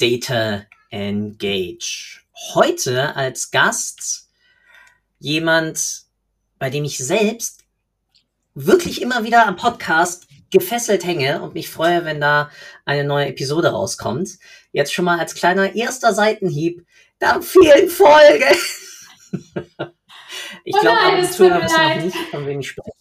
Data Engage. Heute als Gast jemand, bei dem ich selbst wirklich immer wieder am Podcast gefesselt hänge und mich freue, wenn da eine neue Episode rauskommt. Jetzt schon mal als kleiner erster Seitenhieb. Da vielen Folge. ich Oh glaube, nein, ab und es zu tut habe mir ich noch nicht, von wem ich spreche.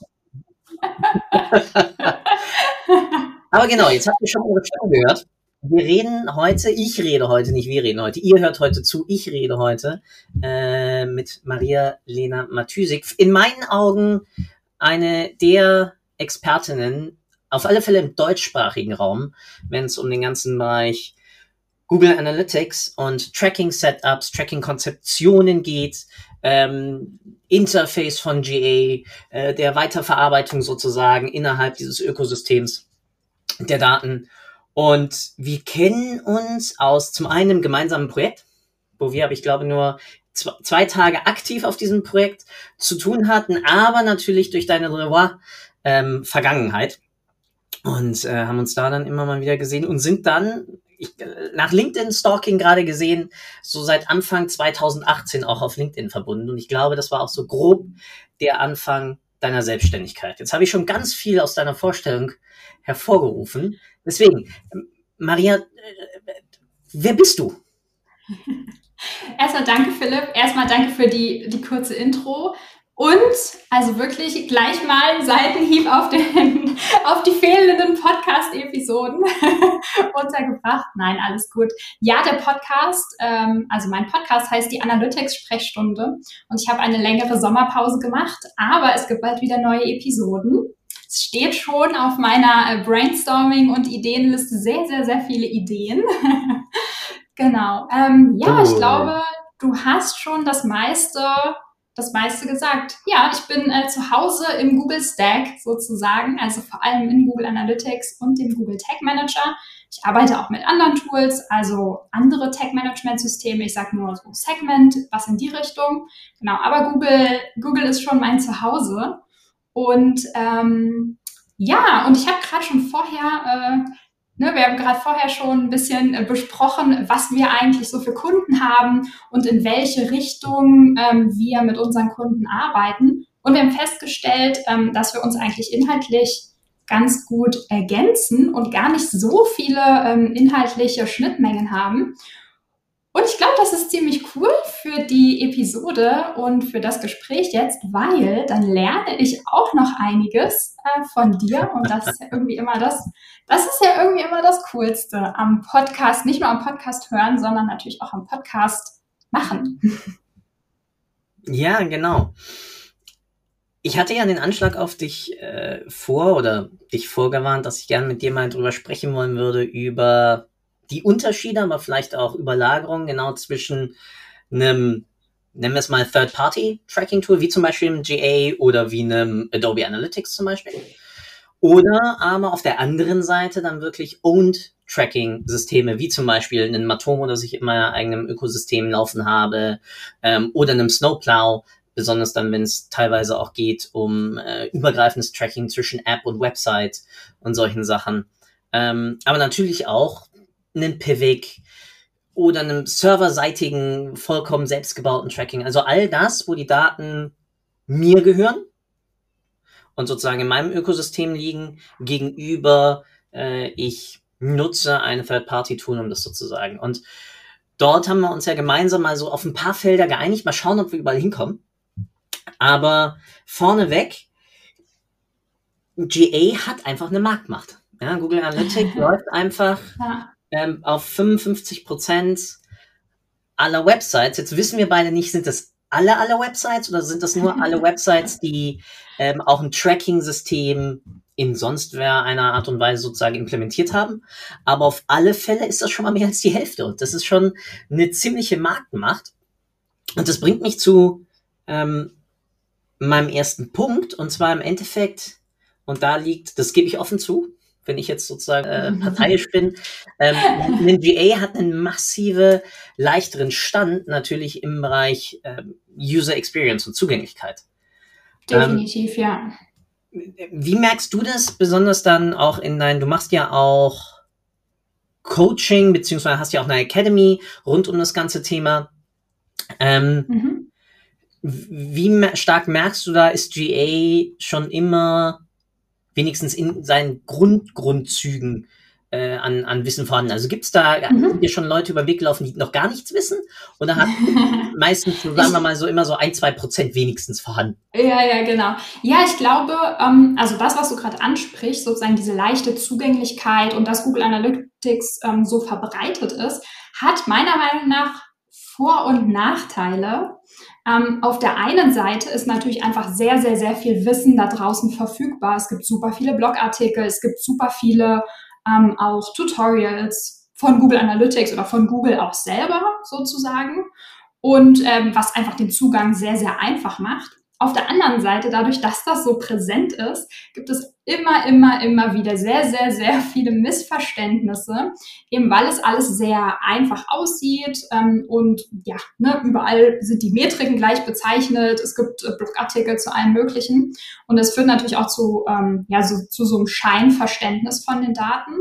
Aber genau, jetzt habt ihr schon eure Stimme gehört. Wir reden heute, ich rede heute, nicht wir reden heute, ihr hört heute zu, ich rede heute äh, mit Maria Lena Matysik. In meinen Augen eine der Expertinnen, auf alle Fälle im deutschsprachigen Raum, wenn es um den ganzen Bereich Google Analytics und Tracking Setups, Tracking Konzeptionen geht, ähm, Interface von GA, äh, der Weiterverarbeitung sozusagen innerhalb dieses Ökosystems der Daten. Und wir kennen uns aus zum einen einem gemeinsamen Projekt, wo wir, aber ich glaube, nur zwei, Tage aktiv auf diesem Projekt zu tun hatten, aber natürlich durch deine Revoir ähm, Vergangenheit. Und äh, haben uns da dann immer mal wieder gesehen und sind dann ich, nach LinkedIn-Stalking gerade gesehen, so seit Anfang 2018 auch auf LinkedIn verbunden. Und ich glaube, das war auch so grob der Anfang deiner Selbstständigkeit. Jetzt habe ich schon ganz viel aus deiner Vorstellung hervorgerufen. Deswegen, ähm, Maria, äh, wer bist du? Erstmal danke, Philipp. Erstmal danke für die, die kurze Intro. Und also wirklich gleich mal einen Seitenhieb auf, den, auf die fehlenden Podcast-Episoden untergebracht. Nein, alles gut. Ja, der Podcast, ähm, also mein Podcast heißt die Analytics-Sprechstunde und ich habe eine längere Sommerpause gemacht, aber es gibt bald wieder neue Episoden. Es steht schon auf meiner äh, Brainstorming- und Ideenliste sehr, sehr, sehr viele Ideen. genau. Ähm, ja, ich glaube, du hast schon das meiste, das meiste gesagt. Ja, ich bin äh, zu Hause im Google Stack sozusagen, also vor allem in Google Analytics und dem Google Tag Manager. Ich arbeite auch mit anderen Tools, also andere Tag-Management-Systeme. Ich sage nur so Segment, was in die Richtung. Genau, aber Google, Google ist schon mein Zuhause. Und ähm, ja, und ich habe gerade schon vorher, äh, ne, wir haben gerade vorher schon ein bisschen äh, besprochen, was wir eigentlich so für Kunden haben und in welche Richtung ähm, wir mit unseren Kunden arbeiten. Und wir haben festgestellt, ähm, dass wir uns eigentlich inhaltlich ganz gut ergänzen und gar nicht so viele ähm, inhaltliche Schnittmengen haben. Und ich glaube, das ist ziemlich cool für die Episode und für das Gespräch jetzt, weil dann lerne ich auch noch einiges äh, von dir und das ist ja irgendwie immer das, das ist ja irgendwie immer das Coolste am Podcast, nicht nur am Podcast hören, sondern natürlich auch am Podcast machen. Ja, genau. Ich hatte ja den Anschlag auf dich äh, vor oder dich vorgewarnt, dass ich gerne mit dir mal drüber sprechen wollen würde, über die Unterschiede, aber vielleicht auch Überlagerungen genau zwischen einem, nennen wir es mal Third-Party-Tracking-Tool, wie zum Beispiel einem GA oder wie einem Adobe Analytics zum Beispiel. Oder aber auf der anderen Seite dann wirklich Owned Tracking-Systeme, wie zum Beispiel einen Matomo, das ich in meiner eigenen Ökosystem laufen habe, ähm, oder einem Snowplow, besonders dann, wenn es teilweise auch geht um äh, übergreifendes Tracking zwischen App und Website und solchen Sachen. Ähm, aber natürlich auch einen Pivik oder einem serverseitigen, vollkommen selbstgebauten Tracking. Also all das, wo die Daten mir gehören und sozusagen in meinem Ökosystem liegen, gegenüber äh, ich nutze ein Third-Party-Tool, um das sozusagen. Und dort haben wir uns ja gemeinsam mal so auf ein paar Felder geeinigt. Mal schauen, ob wir überall hinkommen. Aber vorneweg, GA hat einfach eine Marktmacht. Ja, Google Analytics läuft einfach Ja. Ähm, auf 55 Prozent aller Websites. Jetzt wissen wir beide nicht, sind das alle alle Websites oder sind das nur alle Websites, die ähm, auch ein Tracking-System in sonst wer einer Art und Weise sozusagen implementiert haben. Aber auf alle Fälle ist das schon mal mehr als die Hälfte. Und das ist schon eine ziemliche Marktmacht. Und das bringt mich zu ähm, meinem ersten Punkt. Und zwar im Endeffekt, und da liegt, das gebe ich offen zu, wenn ich jetzt sozusagen äh, parteiisch bin. Ähm, ein GA hat einen massive, leichteren Stand natürlich im Bereich äh, User Experience und Zugänglichkeit. Definitiv, ähm, ja. Wie merkst du das besonders dann auch in deinen, du machst ja auch Coaching, beziehungsweise hast ja auch eine Academy rund um das ganze Thema. Ähm, mhm. Wie stark merkst du da, ist GA schon immer wenigstens in seinen Grundgrundzügen äh, an, an Wissen vorhanden. Also gibt es da mhm. dir schon Leute über den Weg gelaufen, die noch gar nichts wissen? Oder hat meistens, sagen wir mal so, immer so ein, zwei Prozent wenigstens vorhanden? Ja, ja, genau. Ja, ich glaube, ähm, also das, was du gerade ansprichst, sozusagen diese leichte Zugänglichkeit und dass Google Analytics ähm, so verbreitet ist, hat meiner Meinung nach Vor- und Nachteile. Ähm, auf der einen Seite ist natürlich einfach sehr, sehr, sehr viel Wissen da draußen verfügbar. Es gibt super viele Blogartikel, es gibt super viele ähm, auch Tutorials von Google Analytics oder von Google auch selber sozusagen und ähm, was einfach den Zugang sehr, sehr einfach macht. Auf der anderen Seite, dadurch, dass das so präsent ist, gibt es immer, immer, immer wieder sehr, sehr, sehr viele Missverständnisse, eben weil es alles sehr einfach aussieht ähm, und ja, ne, überall sind die Metriken gleich bezeichnet, es gibt äh, Blogartikel zu allem Möglichen und das führt natürlich auch zu, ähm, ja, so, zu so einem Scheinverständnis von den Daten.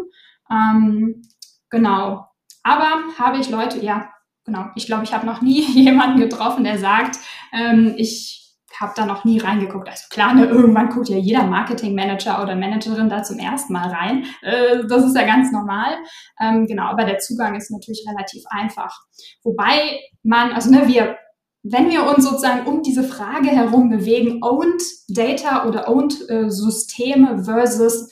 Ähm, genau. Aber habe ich Leute, ja, genau, ich glaube, ich habe noch nie jemanden getroffen, der sagt, ähm, ich habe da noch nie reingeguckt. Also klar, ne, irgendwann guckt ja jeder Marketingmanager oder Managerin da zum ersten Mal rein. Äh, das ist ja ganz normal. Ähm, genau, aber der Zugang ist natürlich relativ einfach. Wobei man, also ne, wir wenn wir uns sozusagen um diese Frage herum bewegen, Owned Data oder Owned äh, Systeme versus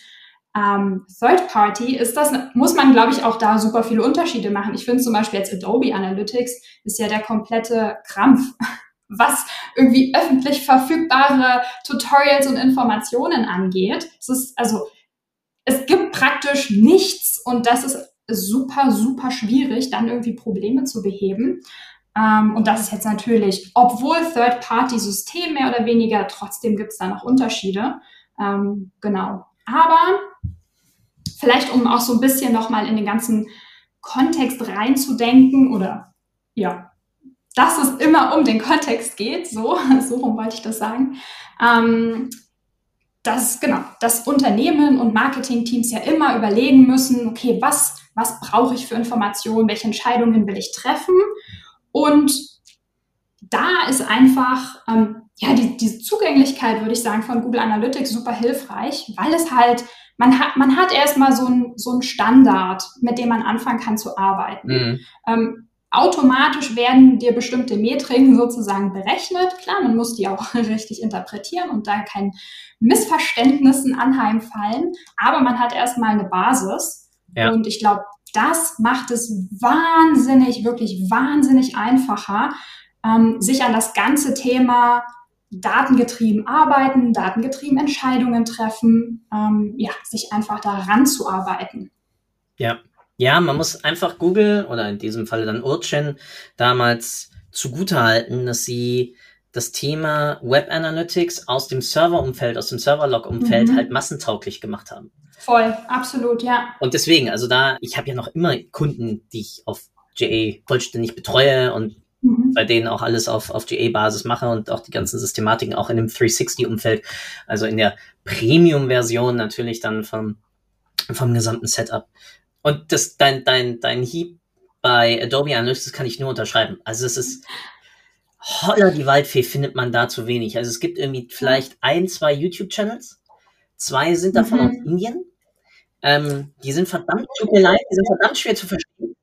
ähm, Third Party, ist das, muss man, glaube ich, auch da super viele Unterschiede machen. Ich finde zum Beispiel jetzt Adobe Analytics ist ja der komplette Krampf was irgendwie öffentlich verfügbare Tutorials und Informationen angeht. Es ist, also, es gibt praktisch nichts und das ist super, super schwierig, dann irgendwie Probleme zu beheben. Ähm, und das ist jetzt natürlich, obwohl Third-Party-System mehr oder weniger, trotzdem gibt es da noch Unterschiede. Ähm, genau. Aber vielleicht, um auch so ein bisschen nochmal in den ganzen Kontext reinzudenken oder ja, dass es immer um den Kontext geht, so, so rum wollte ich das sagen, ähm, dass, genau, dass Unternehmen und Marketingteams ja immer überlegen müssen, okay, was, was brauche ich für Informationen, welche Entscheidungen will ich treffen? Und da ist einfach, ähm, ja, die, diese Zugänglichkeit, würde ich sagen, von Google Analytics super hilfreich, weil es halt, man hat, man hat erstmal so ein so ein Standard, mit dem man anfangen kann zu arbeiten. Mhm. Ähm, Automatisch werden dir bestimmte Metriken sozusagen berechnet. Klar, man muss die auch richtig interpretieren und da kein Missverständnissen anheimfallen. Aber man hat erstmal eine Basis. Ja. Und ich glaube, das macht es wahnsinnig, wirklich wahnsinnig einfacher, ähm, sich an das ganze Thema datengetrieben arbeiten, datengetrieben Entscheidungen treffen, ähm, ja, sich einfach daran zu arbeiten. Ja, ja, man muss einfach Google oder in diesem Falle dann Urchin damals zugutehalten, dass sie das Thema Web Analytics aus dem Serverumfeld, aus dem Serverlog-Umfeld mhm. halt massentauglich gemacht haben. Voll, absolut, ja. Und deswegen, also da, ich habe ja noch immer Kunden, die ich auf JA vollständig betreue und mhm. bei denen auch alles auf, auf GA-Basis mache und auch die ganzen Systematiken auch in dem 360-Umfeld, also in der Premium-Version natürlich dann vom, vom gesamten Setup. Und das, dein, dein, dein Hieb bei Adobe Analytics kann ich nur unterschreiben. Also es ist holler die Waldfee findet man da zu wenig. Also es gibt irgendwie vielleicht ein, zwei YouTube-Channels. Zwei sind davon mhm. aus Indien. Ähm, die sind verdammt, tut mir leid, die sind verdammt schwer zu verstehen.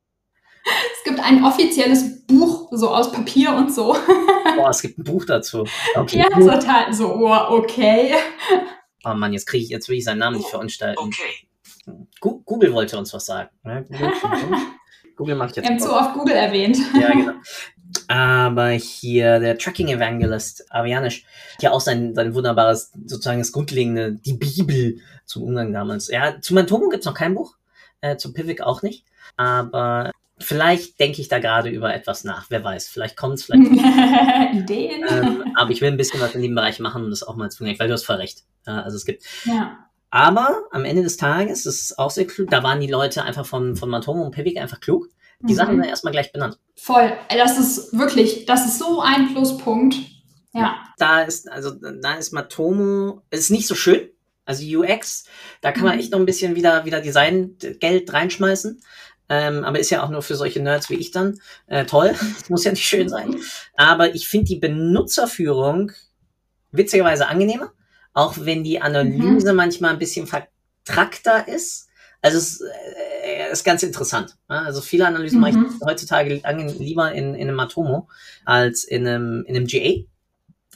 Es gibt ein offizielles Buch, so aus Papier und so. Boah, es gibt ein Buch dazu. Okay, ja, total. So, oh, okay. Oh Mann, jetzt kriege ich, jetzt will ich seinen Namen nicht verunstalten. Okay. Google wollte uns was sagen. Ne? Google, Google macht jetzt. Wir haben zu oft Google erwähnt. Ja, genau. aber hier der Tracking Evangelist Avianisch, hier auch sein, sein wunderbares, sozusagen das Grundlegende, die Bibel zum Umgang damals. Ja, zu Mantomo gibt's noch kein Buch, äh, zu Pivik auch nicht, aber vielleicht denke ich da gerade über etwas nach, wer weiß, vielleicht kommt's, vielleicht Ideen. ähm, aber ich will ein bisschen was in dem Bereich machen, um das auch mal zu merken, weil du hast voll recht. Ja, also es gibt ja. Aber am Ende des Tages, das ist auch sehr klug, da waren die Leute einfach von, von Matomo und Pivik einfach klug. Die Mhm. Sachen sind erstmal gleich benannt. Voll. Das ist wirklich, das ist so ein Pluspunkt. Ja. Da ist, also da ist Matomo, es ist nicht so schön. Also UX, da kann man Mhm. echt noch ein bisschen wieder, wieder Design-Geld reinschmeißen. Ähm, aber ist ja auch nur für solche Nerds wie ich dann. Äh, toll, das muss ja nicht schön sein. Aber ich finde die Benutzerführung witzigerweise angenehmer, auch wenn die Analyse manchmal ein bisschen vertrackter ist. Also es äh, ist ganz interessant. Also viele Analysen mache Mhm. ich heutzutage ange- lieber in, in einem Matomo als in einem, in einem GA.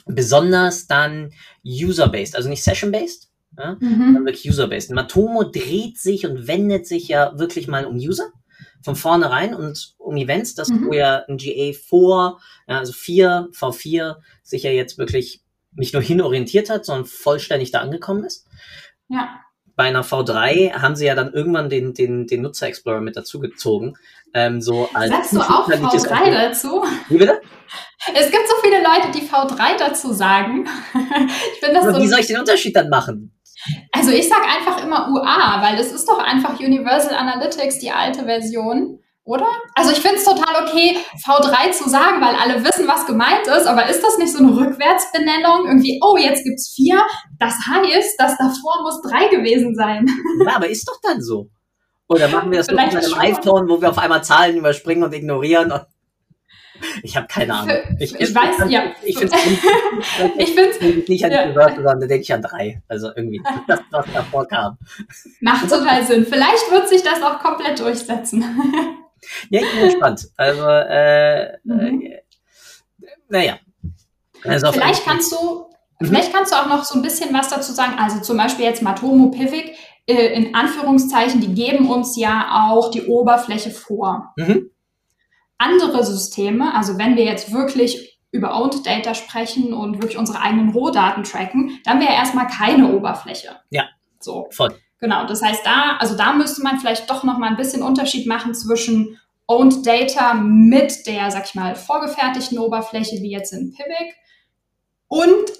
Besonders dann user-based, also nicht session-based, ja? Mhm. sondern wirklich user-based. Matomo dreht sich und wendet sich ja wirklich mal um User von vornherein und um Events, das Mhm. wo ja ein GA vor, ja, also 4, V4 sich ja jetzt wirklich nicht nur hinorientiert hat, sondern vollständig da angekommen ist. Ja. Bei einer V3 haben sie ja dann irgendwann den, den, den Nutzer Explorer mit dazugezogen. Ähm, so als Sagst du auch unverständliches V3 dazu? Wie bitte? Es gibt so viele Leute, die V3 dazu sagen. Ich finde das Aber so. wie soll ich den Unterschied dann machen? Also ich sag einfach immer UA, weil das ist doch einfach Universal Analytics, die alte Version, oder? Also ich finde es total okay, V3 zu sagen, weil alle wissen, was gemeint ist, aber ist das nicht so eine Rückwärtsbenennung? Irgendwie, oh, jetzt gibt's vier. Das heißt, das davor muss drei gewesen sein. Ja, aber ist doch dann so. Oder machen wir das Vielleicht mit einem schon. iPhone, wo wir auf einmal Zahlen überspringen und ignorieren? Und ich habe keine Ahnung. Für- ich weiß, ja. Ich finde Ich finde es nicht an Ja. die Universal, sondern da denke ich an drei. Also irgendwie das, was davor kam. macht total Sinn. Vielleicht wird sich das auch komplett durchsetzen. Ja, ich bin gespannt. Also, äh, Mhm. äh, naja. Also Vielleicht kannst du, Mhm. vielleicht kannst du auch noch so ein bisschen was dazu sagen. Also zum Beispiel jetzt Matomo Pivik, äh, in Anführungszeichen, die geben uns ja auch die Oberfläche vor. Mhm. Andere Systeme, also wenn wir jetzt wirklich über Owned Data sprechen und wirklich unsere eigenen Rohdaten tracken, dann wäre erstmal keine Oberfläche. Ja. So. Voll. Genau. Das heißt, da, also da müsste man vielleicht doch noch mal ein bisschen Unterschied machen zwischen Owned Data mit der, sag ich mal, vorgefertigten Oberfläche, wie jetzt in Pivik, und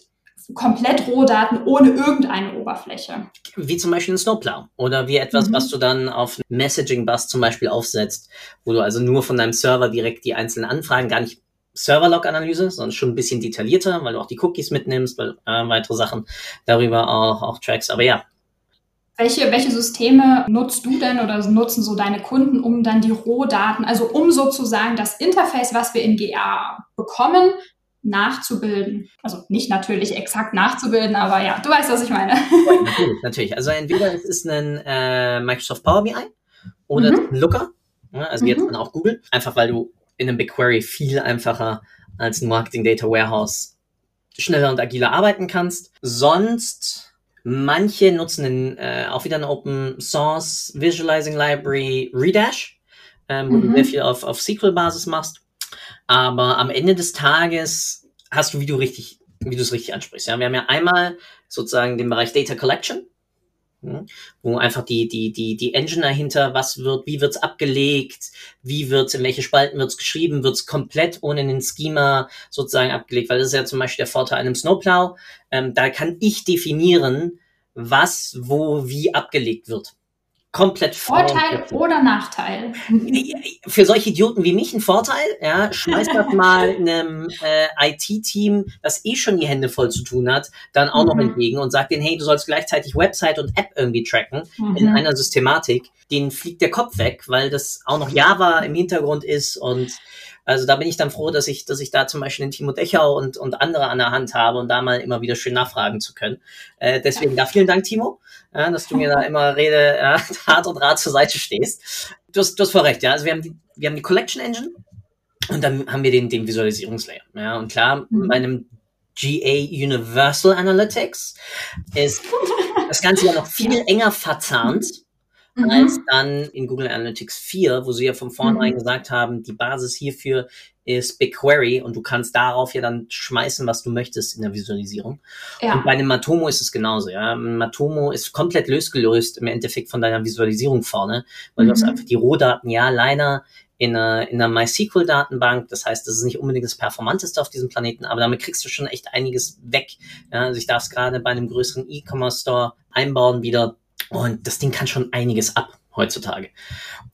komplett Rohdaten ohne irgendeine Oberfläche. wie zum Beispiel ein Snowplow oder wie etwas, Mhm. was du dann auf Messaging Bus zum Beispiel aufsetzt, wo du also nur von deinem Server direkt die einzelnen Anfragen, gar nicht Server-Log-Analyse, sondern schon ein bisschen detaillierter, weil du auch die Cookies mitnimmst, weil äh, weitere Sachen darüber auch, auch trackst. Aber ja, Welche, welche Systeme nutzt du denn oder nutzen so deine Kunden, um dann die Rohdaten, also um sozusagen das Interface, was wir in GA bekommen, nachzubilden? Also nicht natürlich exakt nachzubilden, aber ja, du weißt, was ich meine. natürlich, natürlich. Also entweder es ist ein äh, Microsoft Power BI oder Mhm. ein Looker, ne, also jetzt Mhm. dann auch Google, einfach weil du in einem BigQuery viel einfacher als ein Marketing Data Warehouse schneller und agiler arbeiten kannst. Sonst manche nutzen einen, äh, auch wieder eine Open Source Visualizing Library Redash, ähm, wo du Mhm. sehr viel auf, auf SQL-Basis machst. Aber am Ende des Tages hast du, wie du richtig, wie du es richtig ansprichst. Ja, wir haben ja einmal sozusagen den Bereich Data Collection, wo einfach die, die, die, die Engine dahinter, was wird, wie wird's abgelegt, wie wird's, in welche Spalten wird's geschrieben, wird's komplett ohne einen Schema sozusagen abgelegt, weil das ist ja zum Beispiel der Vorteil einem Snowplow. Ähm, da kann ich definieren, was, wo, wie abgelegt wird. Komplett Vorteil flexibel. oder Nachteil? Für solche Idioten wie mich ein Vorteil, ja, schmeiß das mal einem äh, IT-Team, das eh schon die Hände voll zu tun hat, dann auch noch Mhm. entgegen und sagt denen, hey, du sollst gleichzeitig Website und App irgendwie tracken in Mhm. einer Systematik, denen fliegt der Kopf weg, weil das auch noch Java im Hintergrund ist und also da bin ich dann froh, dass ich, dass ich da zum Beispiel den Timo Dechau und, und andere an der Hand habe und da mal immer wieder schön nachfragen zu können. Äh, deswegen da vielen Dank, Timo, ja, dass du mir da immer Rede, ja, Tat und Rat zur Seite stehst. Du hast, du hast voll recht, ja. Also wir haben die, wir haben die Collection Engine und dann haben wir den, den Visualisierungslayer. Ja, und klar, Mhm. bei einem GA Universal Analytics ist das Ganze ja noch viel enger verzahnt mhm. als dann in Google Analytics 4, wo sie ja von vornherein mhm. gesagt haben, die Basis hierfür ist BigQuery und du kannst darauf ja dann schmeißen, was du möchtest in der Visualisierung. Ja. Und bei einem Matomo ist es genauso, ja. Matomo ist komplett losgelöst im Endeffekt von deiner Visualisierung vorne, weil mhm. du hast mhm. einfach die Rohdaten, ja, leider in einer, in einer MySQL-Datenbank. Das heißt, das ist nicht unbedingt das Performanteste auf diesem Planeten, aber damit kriegst du schon echt einiges weg. Ja, also ich darf es gerade bei einem größeren E-Commerce-Store einbauen wieder und das Ding kann schon einiges ab heutzutage.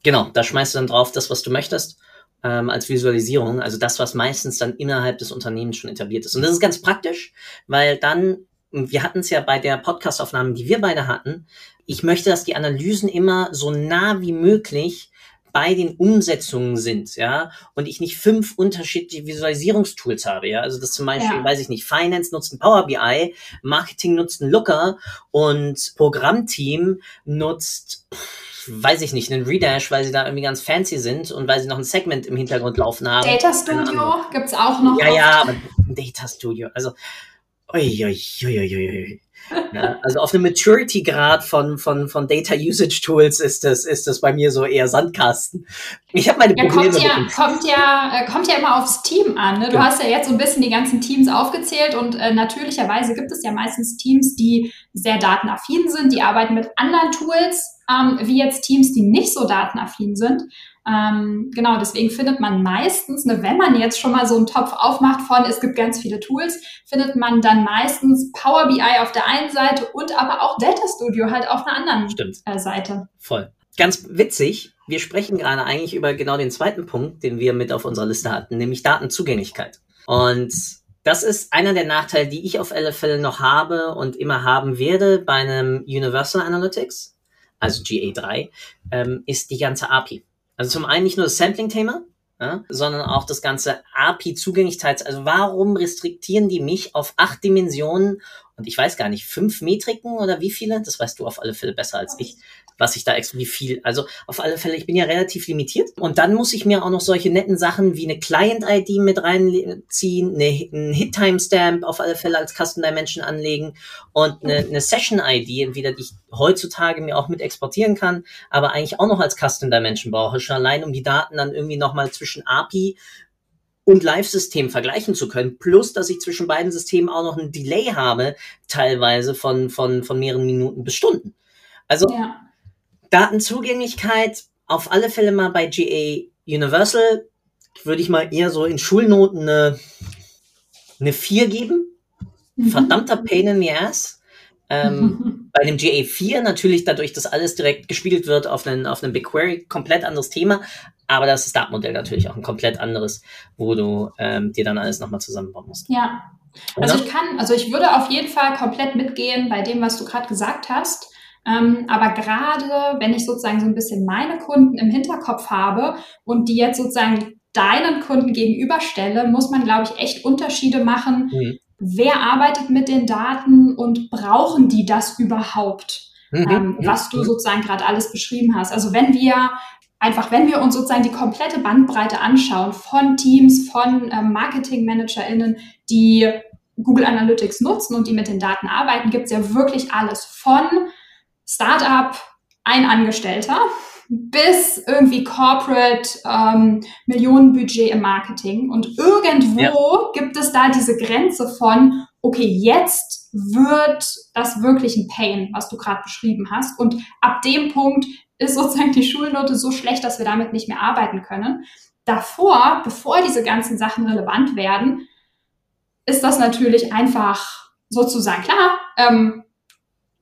Genau, da schmeißt du dann drauf das, was du möchtest ähm, als Visualisierung, also das, was meistens dann innerhalb des Unternehmens schon etabliert ist. Und das ist ganz praktisch, weil dann, wir hatten es ja bei der Podcastaufnahme, die wir beide hatten, ich möchte, dass die Analysen immer so nah wie möglich bei den Umsetzungen sind, ja, und ich nicht fünf unterschiedliche Visualisierungstools habe, ja, also das zum Beispiel, ja. weiß ich nicht, Finance nutzt ein Power BI, Marketing nutzt ein Looker und Programmteam nutzt weiß ich nicht, einen Redash, weil sie da irgendwie ganz fancy sind und weil sie noch ein Segment im Hintergrund laufen haben. Data Studio gibt's auch noch. Ja, oft. ja, aber Data Studio, also, ui, ui, ui, ui, ui. Ja, also auf einem Maturity-Grad von, von, von Data Usage Tools ist das, ist das bei mir so eher Sandkasten. Ich habe meine Probleme. Ja, kommt ja, kommt ja, äh, kommt ja immer aufs Team an. Ne? Du ja. hast ja jetzt so ein bisschen die ganzen Teams aufgezählt und äh, natürlicherweise gibt es ja meistens Teams, die sehr datenaffin sind, die arbeiten mit anderen Tools, ähm, wie jetzt Teams, die nicht so datenaffin sind. Ähm, genau, deswegen findet man meistens, ne, wenn man jetzt schon mal so einen Topf aufmacht von, es gibt ganz viele Tools, findet man dann meistens Power BI auf der einen Seite und aber auch Data Studio halt auf der anderen äh, Seite. Voll. Ganz witzig, wir sprechen gerade eigentlich über genau den zweiten Punkt, den wir mit auf unserer Liste hatten, nämlich Datenzugänglichkeit. Und das ist einer der Nachteile, die ich auf alle Fälle noch habe und immer haben werde bei einem Universal Analytics, also GA3, ähm, ist die ganze API. Also zum einen nicht nur das Sampling-Thema, ja, sondern auch das ganze API-Zugänglichkeits. Also warum restriktieren die mich auf acht Dimensionen und ich weiß gar nicht, fünf Metriken oder wie viele? Das weißt du auf alle Fälle besser als ich was ich da wie viel. Also auf alle Fälle, ich bin ja relativ limitiert. Und dann muss ich mir auch noch solche netten Sachen wie eine Client-ID mit reinziehen, eine, ein Hit-Timestamp auf alle Fälle als Custom Dimension anlegen und eine, eine Session-ID, entweder die ich heutzutage mir auch mit exportieren kann, aber eigentlich auch noch als Custom Dimension brauche, schon allein um die Daten dann irgendwie nochmal zwischen API und Live-System vergleichen zu können, plus dass ich zwischen beiden Systemen auch noch ein Delay habe, teilweise von, von, von mehreren Minuten bis Stunden. Also ja. Datenzugänglichkeit auf alle Fälle mal bei GA Universal würde ich mal eher so in Schulnoten eine, eine 4 geben. Mhm. Verdammter Pain in the Ass. Ähm. Bei dem GA4 natürlich dadurch, dass alles direkt gespiegelt wird auf einen, auf einen BigQuery, komplett anderes Thema. Aber das Startmodell natürlich auch ein komplett anderes, wo du ähm, dir dann alles nochmal zusammenbauen musst. Ja. Also ich kann, also ich würde auf jeden Fall komplett mitgehen bei dem, was du gerade gesagt hast. Ähm, aber gerade wenn ich sozusagen so ein bisschen meine Kunden im Hinterkopf habe und die jetzt sozusagen deinen Kunden gegenüberstelle, muss man, glaube ich, echt Unterschiede machen. Mhm. Wer arbeitet mit den Daten und brauchen die das überhaupt? Mhm. Ähm, was du mhm. sozusagen gerade alles beschrieben hast. Also wenn wir einfach, wenn wir uns sozusagen die komplette Bandbreite anschauen von Teams, von ähm, MarketingmanagerInnen, die Google Analytics nutzen und die mit den Daten arbeiten, gibt es ja wirklich alles von Startup, ein Angestellter, bis irgendwie Corporate ähm, Millionenbudget im Marketing. Und irgendwo ja. gibt es da diese Grenze von, okay, jetzt wird das wirklich ein Pain, was du gerade beschrieben hast. Und ab dem Punkt ist sozusagen die Schulnote so schlecht, dass wir damit nicht mehr arbeiten können. Davor, bevor diese ganzen Sachen relevant werden, ist das natürlich einfach sozusagen klar. Ähm,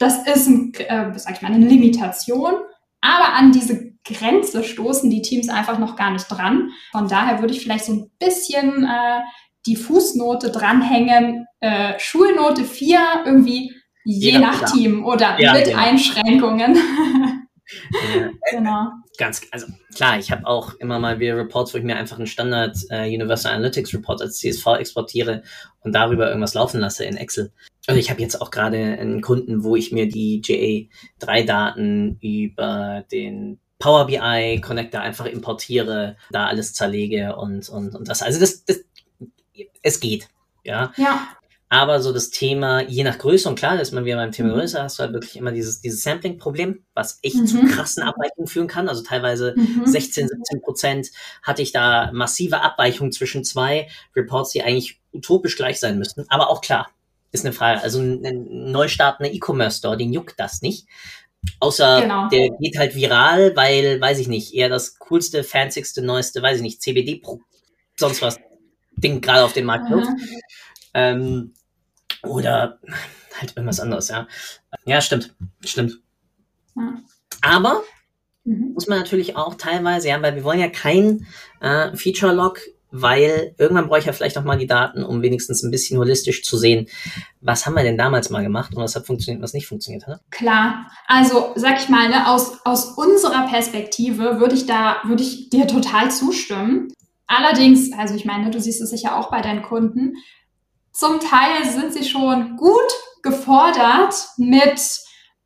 das ist, ein, äh, sag ich mal, eine Limitation. Aber an diese Grenze stoßen die Teams einfach noch gar nicht dran. Von daher würde ich vielleicht so ein bisschen äh, die Fußnote dranhängen. Äh, Schulnote 4 irgendwie je, je nach, nach Team oder ja, mit genau. Einschränkungen. Ja, genau. Ganz, also klar, ich habe auch immer mal wieder Reports, wo ich mir einfach einen Standard äh, Universal Analytics Report als CSV exportiere und darüber irgendwas laufen lasse in Excel. Also ich habe jetzt auch gerade einen Kunden, wo ich mir die JA3-Daten über den Power BI Connector einfach importiere, da alles zerlege und, und, und das. Also das, das es geht. Ja. ja. Aber so das Thema, je nach Größe, und klar, ist man wieder beim Thema Größe, hast du halt wirklich immer dieses, dieses Sampling-Problem, was echt mhm. zu krassen Abweichungen führen kann. Also teilweise mhm. 16, 17 Prozent hatte ich da massive Abweichungen zwischen zwei Reports, die eigentlich utopisch gleich sein müssten. Aber auch klar, ist eine Frage. Also ein, ein neu startender E-Commerce-Store, den juckt das nicht. Außer genau. der geht halt viral, weil, weiß ich nicht, eher das coolste, fancyste, neueste, weiß ich nicht, CBD, sonst was Ding gerade auf den Markt wirft. Ähm, oder halt irgendwas anderes, ja. Ja, stimmt. Stimmt. Ja. Aber mhm. muss man natürlich auch teilweise, ja, weil wir wollen ja kein äh, Feature-Log, weil irgendwann brauche ich ja vielleicht auch mal die Daten, um wenigstens ein bisschen holistisch zu sehen, was haben wir denn damals mal gemacht und was hat funktioniert, was nicht funktioniert hat. Klar, also sag ich mal, ne, aus, aus unserer Perspektive würde ich da, würde ich dir total zustimmen. Allerdings, also ich meine, du siehst es sicher auch bei deinen Kunden, zum Teil sind sie schon gut gefordert mit,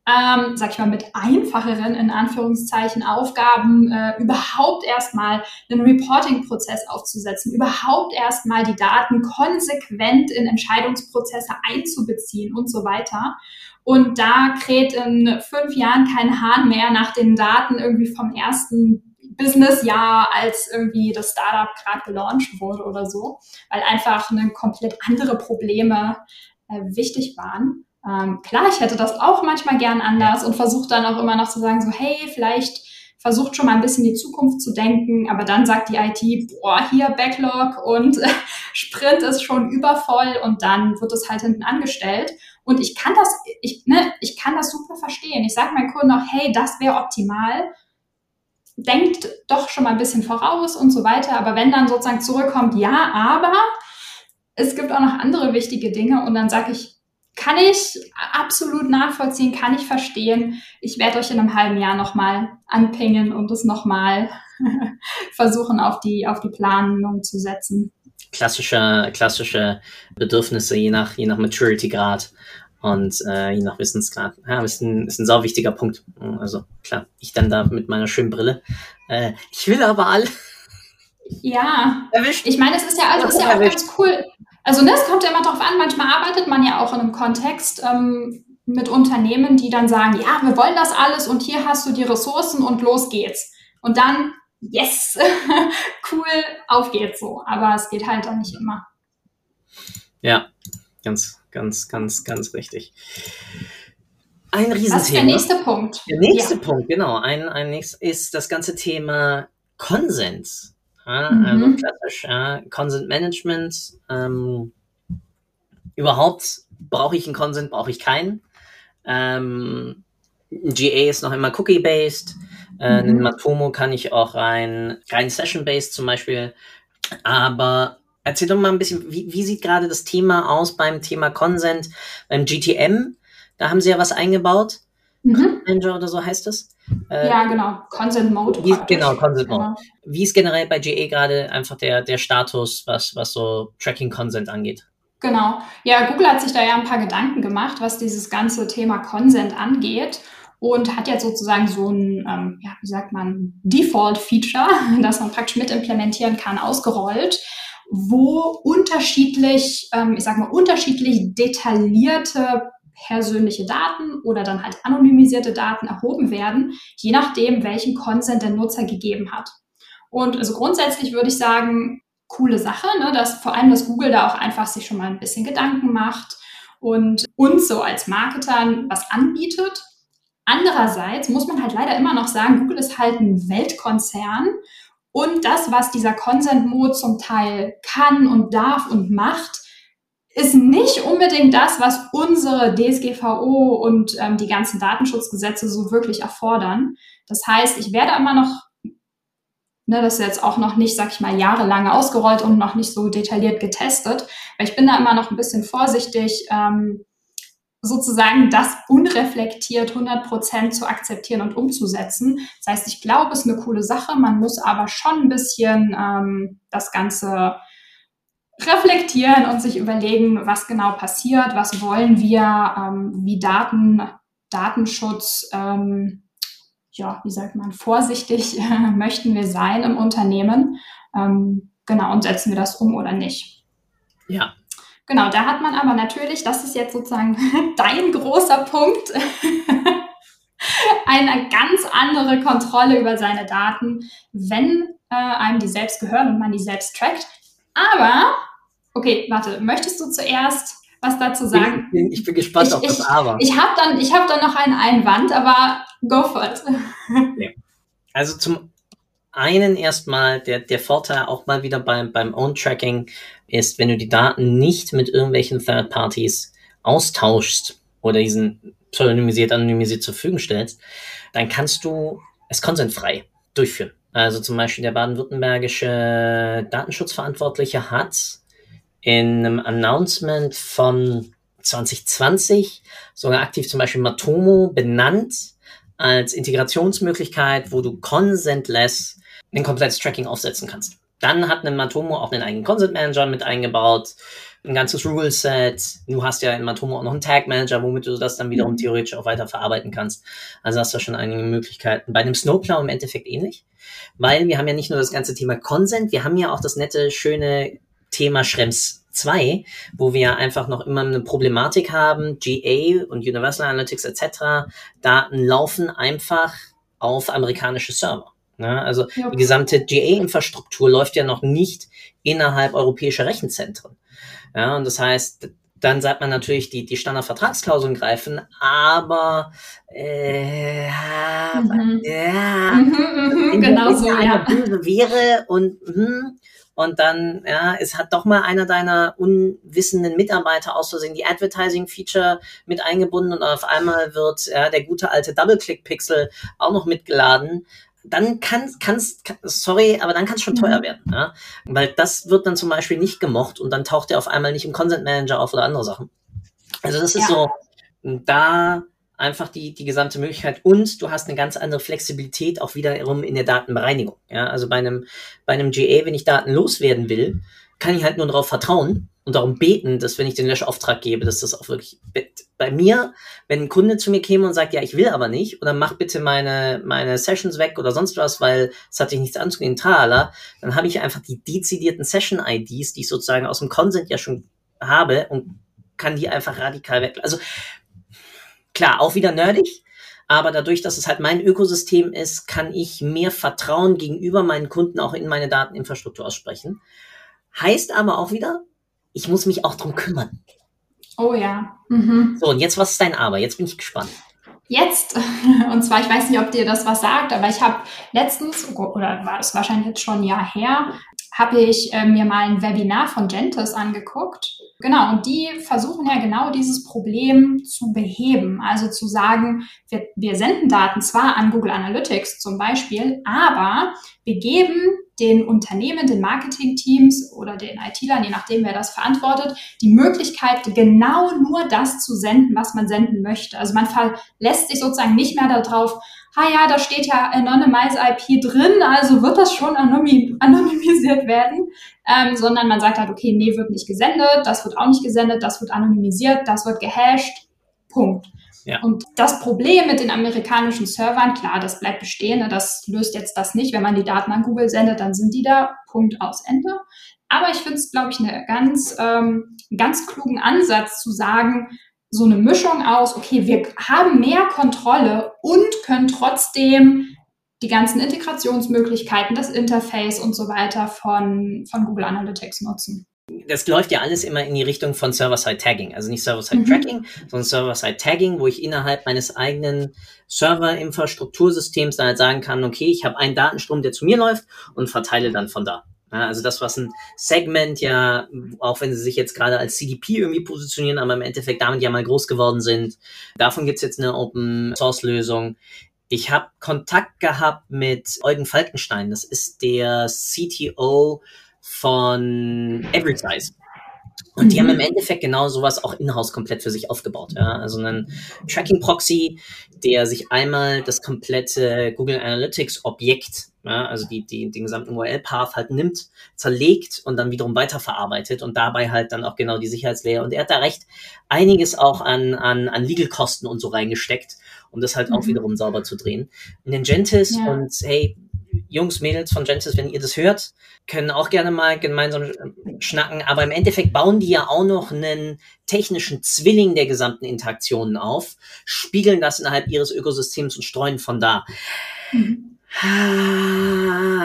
ähm, sag ich mal, mit einfacheren, in Anführungszeichen, Aufgaben, äh, überhaupt erstmal einen Reporting-Prozess aufzusetzen, überhaupt erstmal die Daten konsequent in Entscheidungsprozesse einzubeziehen und so weiter. Und da kräht in fünf Jahren kein Hahn mehr nach den Daten irgendwie vom ersten Businessjahr, als irgendwie das Startup gerade gelauncht wurde oder so, weil einfach eine komplett andere Probleme äh, wichtig waren. Ähm, klar, ich hätte das auch manchmal gern anders und versuche dann auch immer noch zu sagen, so, hey, vielleicht versucht schon mal ein bisschen die Zukunft zu denken, aber dann sagt die IT, boah, hier Backlog und Sprint ist schon übervoll und dann wird es halt hinten angestellt. Und ich kann das, ich, ne, ich kann das super verstehen. Ich sage meinen Kunden auch, hey, das wäre optimal denkt doch schon mal ein bisschen voraus und so weiter. Aber wenn dann sozusagen zurückkommt, ja, aber es gibt auch noch andere wichtige Dinge und dann sage ich, kann ich absolut nachvollziehen, kann ich verstehen. Ich werde euch in einem halben Jahr nochmal anpingen und es nochmal versuchen auf die, auf die Planung zu setzen. Klassische, klassische Bedürfnisse je nach, je nach Maturity Grad und äh, je nach Wissensgrad. Ja, ist ein, ist ein sau wichtiger Punkt. Also klar, ich dann da mit meiner schönen Brille. Äh, ich will aber alle. Ja, erwischt. ich meine, es ist ja, also, ist ja auch ganz cool. Also ne, es kommt ja immer darauf an, manchmal arbeitet man ja auch in einem Kontext ähm, mit Unternehmen, die dann sagen, ja, wir wollen das alles und hier hast du die Ressourcen und los geht's. Und dann, yes, cool, auf geht's so. Aber es geht halt dann nicht immer. Ja, ganz, Ganz, ganz, ganz richtig. Ein Riesenthema. Was ist der nächste Punkt? Der nächste ja. Punkt, genau. Ein, ein nächstes ist das ganze Thema Konsens. Ja, mhm. Also klassisch, ja, Consent Management. Ähm, überhaupt brauche ich einen Consent, brauche ich keinen. Ähm, GA ist noch immer Cookie-based. Äh, mhm. In Matomo kann ich auch rein, rein Session-based zum Beispiel. Aber Erzähl doch mal ein bisschen, wie, wie sieht gerade das Thema aus beim Thema Consent, beim GTM? Da haben sie ja was eingebaut. Mhm. Manager oder so heißt das. Äh, ja, genau. Consent Mode. Wie, genau, Consent Mode. Genau. Wie ist generell bei GA gerade einfach der, der Status, was, was so Tracking Consent angeht? Genau. Ja, Google hat sich da ja ein paar Gedanken gemacht, was dieses ganze Thema Consent angeht und hat jetzt sozusagen so ein, ähm, ja, wie sagt man, Default-Feature, das man praktisch mit implementieren kann, ausgerollt wo unterschiedlich, ähm, ich sag mal, unterschiedlich detaillierte persönliche Daten oder dann halt anonymisierte Daten erhoben werden, je nachdem, welchen Consent der Nutzer gegeben hat. Und also grundsätzlich würde ich sagen, coole Sache, ne, dass vor allem das Google da auch einfach sich schon mal ein bisschen Gedanken macht und uns so als Marketern was anbietet. Andererseits muss man halt leider immer noch sagen, Google ist halt ein Weltkonzern und das, was dieser Consent Mode zum Teil kann und darf und macht, ist nicht unbedingt das, was unsere DSGVO und ähm, die ganzen Datenschutzgesetze so wirklich erfordern. Das heißt, ich werde immer noch, ne, das ist jetzt auch noch nicht, sag ich mal, jahrelang ausgerollt und noch nicht so detailliert getestet, weil ich bin da immer noch ein bisschen vorsichtig, ähm, sozusagen das unreflektiert 100 Prozent zu akzeptieren und umzusetzen. Das heißt, ich glaube, es ist eine coole Sache. Man muss aber schon ein bisschen ähm, das Ganze reflektieren und sich überlegen, was genau passiert, was wollen wir, ähm, wie Daten, Datenschutz, ähm, ja, wie sagt man, vorsichtig äh, möchten wir sein im Unternehmen. Ähm, genau, und setzen wir das um oder nicht. Ja, Genau, da hat man aber natürlich, das ist jetzt sozusagen dein großer Punkt, eine ganz andere Kontrolle über seine Daten, wenn äh, einem die selbst gehören und man die selbst trackt. Aber, okay, warte, möchtest du zuerst was dazu sagen? Ich bin, ich bin gespannt ich, auf das ich, Aber. Ich habe dann, hab dann noch einen Einwand, aber go for it. Also zum einen erstmal der, der Vorteil auch mal wieder beim, beim Own-Tracking ist, wenn du die Daten nicht mit irgendwelchen Third Parties austauschst oder diesen pseudonymisiert, anonymisiert zur Verfügung stellst, dann kannst du es konsentfrei durchführen. Also zum Beispiel der baden-württembergische Datenschutzverantwortliche hat in einem Announcement von 2020 sogar aktiv zum Beispiel Matomo benannt als Integrationsmöglichkeit, wo du consentless ein komplettes Tracking aufsetzen kannst. Dann hat ein Matomo auch einen eigenen Consent Manager mit eingebaut, ein ganzes Rule Set. Du hast ja in Matomo auch noch einen Tag Manager, womit du das dann wiederum mhm. theoretisch auch weiter verarbeiten kannst. Also hast du schon einige Möglichkeiten. Bei einem Snowplow im Endeffekt ähnlich, weil wir haben ja nicht nur das ganze Thema Consent, wir haben ja auch das nette, schöne Thema Schrems 2, wo wir einfach noch immer eine Problematik haben, GA und Universal Analytics etc. Daten laufen einfach auf amerikanische Server. Ja, also ja. die gesamte GA-Infrastruktur läuft ja noch nicht innerhalb europäischer Rechenzentren. Ja, und das heißt, dann sagt man natürlich, die, die Standardvertragsklauseln greifen, aber äh, mhm. ja, mhm, mhm, genau so, ja. wäre und hm, und dann, ja, es hat doch mal einer deiner unwissenden Mitarbeiter aus Versehen die Advertising-Feature mit eingebunden und auf einmal wird ja, der gute alte Double-Click-Pixel auch noch mitgeladen dann kann, kann's, kann, sorry, aber dann kann es schon teuer mhm. werden, ja? weil das wird dann zum Beispiel nicht gemocht und dann taucht er auf einmal nicht im Consent Manager auf oder andere Sachen. Also das ist ja. so, da einfach die, die gesamte Möglichkeit und du hast eine ganz andere Flexibilität auch wiederum in der Datenbereinigung. Ja, also bei einem, bei einem GA, wenn ich Daten loswerden will, kann ich halt nur darauf vertrauen und darum beten, dass wenn ich den Löschauftrag gebe, dass das auch wirklich bei mir, wenn ein Kunde zu mir käme und sagt, ja, ich will aber nicht, oder mach bitte meine, meine Sessions weg oder sonst was, weil es hat sich nichts anzugehen, tralala, dann habe ich einfach die dezidierten Session-IDs, die ich sozusagen aus dem Consent ja schon habe und kann die einfach radikal weg. Also klar, auch wieder nerdig, aber dadurch, dass es halt mein Ökosystem ist, kann ich mehr Vertrauen gegenüber meinen Kunden auch in meine Dateninfrastruktur aussprechen. Heißt aber auch wieder, ich muss mich auch drum kümmern. Oh ja. Mhm. So, und jetzt, was ist dein Aber? Jetzt bin ich gespannt. Jetzt, und zwar, ich weiß nicht, ob dir das was sagt, aber ich habe letztens, oder war das wahrscheinlich jetzt schon ein Jahr her, habe ich äh, mir mal ein Webinar von Gentis angeguckt. Genau, und die versuchen ja genau dieses Problem zu beheben. Also zu sagen, wir, wir senden Daten zwar an Google Analytics zum Beispiel, aber wir geben den Unternehmen, den Marketingteams oder den IT-Lern, je nachdem, wer das verantwortet, die Möglichkeit, genau nur das zu senden, was man senden möchte. Also man verlässt sich sozusagen nicht mehr darauf, ah ja, da steht ja Anonymize IP drin, also wird das schon anonymisiert werden, ähm, sondern man sagt halt, okay, nee, wird nicht gesendet, das wird auch nicht gesendet, das wird anonymisiert, das wird gehasht, Punkt. Ja. Und das Problem mit den amerikanischen Servern, klar, das bleibt bestehen, ne, das löst jetzt das nicht. Wenn man die Daten an Google sendet, dann sind die da, Punkt aus Ende. Aber ich finde es, glaube ich, eine ganz, ähm, ganz klugen Ansatz zu sagen, so eine Mischung aus, okay, wir haben mehr Kontrolle und können trotzdem die ganzen Integrationsmöglichkeiten, das Interface und so weiter von, von Google Analytics nutzen. Das läuft ja alles immer in die Richtung von Server-Side-Tagging. Also nicht Server-Side-Tracking, mhm. sondern Server-Side-Tagging, wo ich innerhalb meines eigenen Server-Infrastruktursystems dann halt sagen kann, okay, ich habe einen Datenstrom, der zu mir läuft und verteile dann von da. Ja, also das, was ein Segment ja, auch wenn sie sich jetzt gerade als CDP irgendwie positionieren, aber im Endeffekt damit ja mal groß geworden sind. Davon gibt's jetzt eine Open-Source-Lösung. Ich habe Kontakt gehabt mit Eugen Falkenstein, das ist der CTO von Everysize. Und die haben im mhm. Endeffekt genau sowas auch in-house komplett für sich aufgebaut. Ja? Also einen Tracking-Proxy, der sich einmal das komplette Google Analytics-Objekt, ja, also die, die, den gesamten URL-Path halt nimmt, zerlegt und dann wiederum weiterverarbeitet und dabei halt dann auch genau die Sicherheitslayer. Und er hat da recht einiges auch an, an, an Legal-Kosten und so reingesteckt, um das halt mhm. auch wiederum sauber zu drehen. In den Gentis ja. und hey, Jungs, Mädels von Genesis, wenn ihr das hört, können auch gerne mal gemeinsam schnacken. Aber im Endeffekt bauen die ja auch noch einen technischen Zwilling der gesamten Interaktionen auf, spiegeln das innerhalb ihres Ökosystems und streuen von da. Mhm.